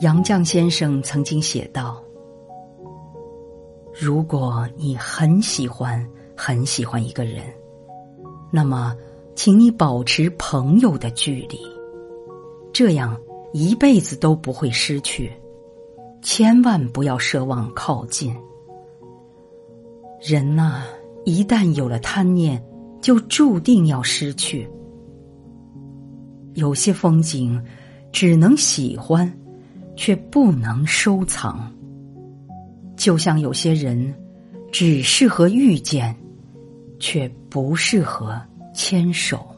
杨绛先生曾经写道：“如果你很喜欢很喜欢一个人，那么，请你保持朋友的距离，这样一辈子都不会失去。千万不要奢望靠近。人呐，一旦有了贪念，就注定要失去。有些风景，只能喜欢。”却不能收藏，就像有些人只适合遇见，却不适合牵手。